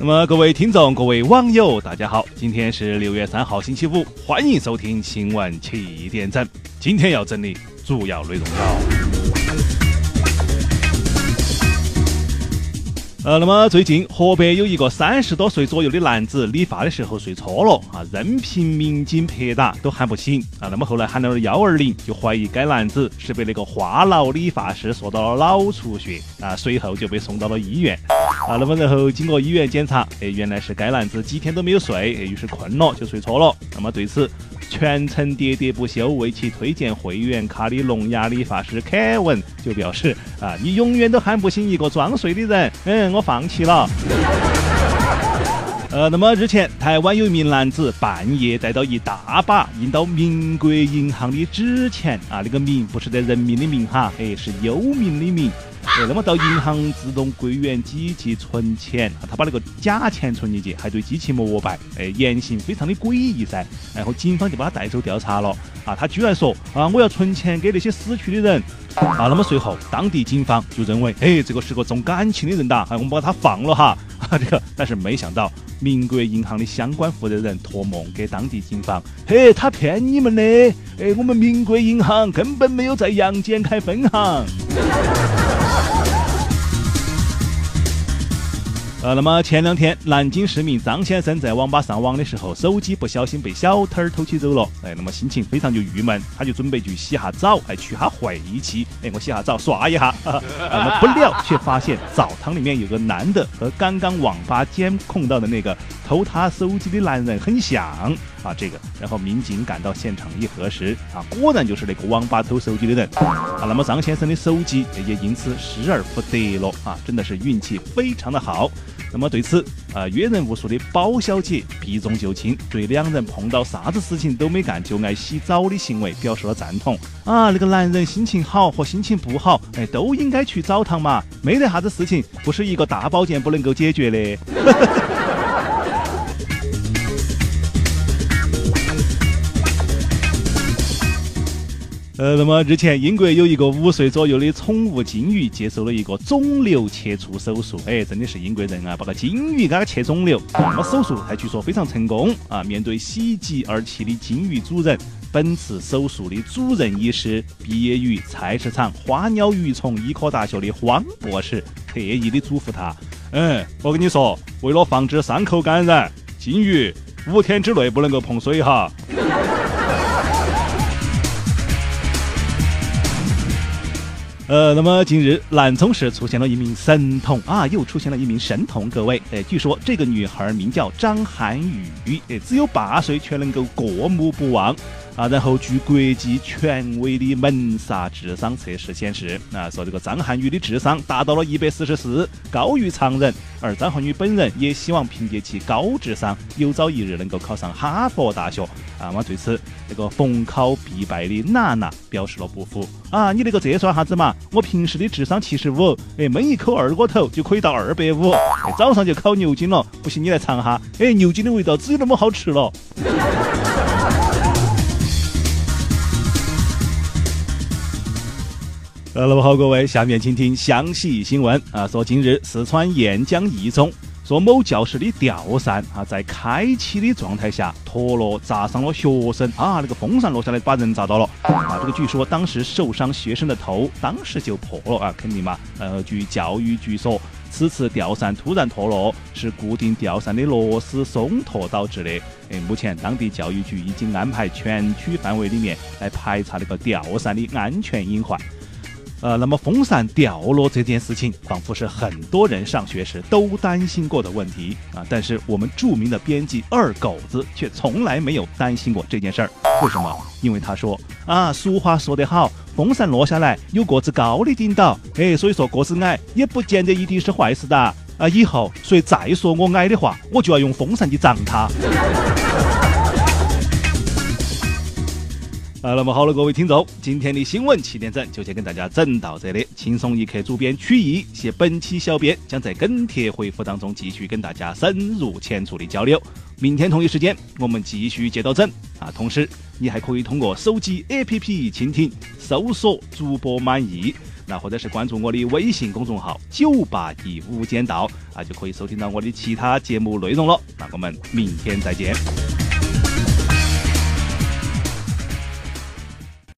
那么，各位听众、各位网友，大家好，今天是六月三号，星期五，欢迎收听新闻七点整。今天要整理主要内容有。呃，那么最近河北有一个三十多岁左右的男子理发的时候睡着了啊，任凭民警拍打都喊不醒啊。那么后来喊到了幺二零，就怀疑该男子是被那个话痨理发师说到了脑出血啊，随后就被送到了医院啊。那么然后经过医院检查，哎，原来是该男子几天都没有睡，哎，于是困了就睡着了。那么对此，全程喋喋不休为其推荐会员卡的聋哑理发师凯文就表示啊，你永远都喊不醒一个装睡的人，嗯，我放弃了。呃，那么日前，台湾有一名男子半夜带到一大把印到民国银行的纸钱啊，那个民不是得人民的民哈，哎，是幽冥的冥。那么到银行自动柜员机器存钱，他把那个假钱存进去，还对机器膜拜，哎，言行非常的诡异噻。然后警方就把他带走调查了。啊，他居然说啊，我要存钱给那些死去的人。啊，那么随后当地警方就认为，哎，这个是个重感情的人哒，哎，我们把他放了哈。啊，这个，但是没想到民国银行的相关负责人托梦给当地警方，嘿，他骗你们的，哎，我们民国银行根本没有在阳间开分行。呃，那么前两天，南京市民张先生在网吧上网的时候，手机不小心被小偷偷起走了。哎，那么心情非常就郁闷，他就准备去洗下澡，哎，去下晦气。哎，我洗下澡刷一下。那么不料却发现澡堂里面有个男的和刚刚网吧监控到的那个偷他手机的男人很像啊。这个，然后民警赶到现场一核实，啊，果然就是那个网吧偷手机的人。啊，那么张先生的手机也因此失而复得了啊，真的是运气非常的好。那么对此，呃，阅人无数的包小姐避重就轻，对两人碰到啥子事情都没干就爱洗澡的行为表示了赞同。啊，那个男人心情好和心情不好，哎，都应该去澡堂嘛，没得啥子事情不是一个大保健不能够解决的。呃，那么日前，英国有一个五岁左右的宠物金鱼接受了一个肿瘤切除手术，哎，真的是英国人啊，把个金鱼给它切肿瘤。那么手术还据说非常成功啊！面对喜极而泣的金鱼主人，本次手术的主任医师毕业于菜市场花鸟鱼虫医科大学的黄博士，特意的嘱咐他：嗯，我跟你说，为了防止伤口感染，金鱼五天之内不能够碰水哈。呃，那么近日南充市出现了一名神童啊，又出现了一名神童，各位，哎，据说这个女孩名叫张涵予，哎，只有八岁却能够过目不忘啊。然后据国际权威的门萨智商测试显示，啊，说这个张涵予的智商达到了一百四十四，高于常人。而张涵予本人也希望凭借其高智商，有朝一日能够考上哈佛大学。啊，那么对此，这个逢考必败的娜娜表示了不服。啊，你那个这算啥子嘛？我平时的智商七十五，哎，闷一口二锅头就可以到二百五。早上就烤牛筋了，不信你来尝哈。哎，牛筋的味道只有那么好吃了。呃，那么好，各位，下面请听详细新闻啊。说近日四川沿江一中，说某教室的吊扇啊，在开启的状态下脱落，砸伤了学生啊。那个风扇落下来，把人砸到了啊。这个据说当时受伤学生的头当时就破了啊，肯定嘛。呃，据教育局说，此次吊扇突然脱落是固定吊扇的螺丝松脱导致的。哎，目前当地教育局已经安排全区范围里面来排查那个吊扇的安全隐患。呃，那么风扇掉落这件事情，仿佛是很多人上学时都担心过的问题啊。但是我们著名的编辑二狗子却从来没有担心过这件事儿。为什么？因为他说啊，俗话说得好，风扇落下来有个子高的顶到，哎，所以说个子矮也不见得一定是坏事的啊。以后谁再说我矮的话，我就要用风扇去砸他。那么好了，各位听众，今天的新闻七点整就先跟大家整到这里。轻松一刻，主编曲艺携本期小编将在跟帖回复当中继续跟大家深入浅出的交流。明天同一时间，我们继续接到整啊！同时，你还可以通过手机 APP 倾听，搜索主播满意。那或者是关注我的微信公众号“九八一无间道”啊，就可以收听到我的其他节目内容了。那我们明天再见。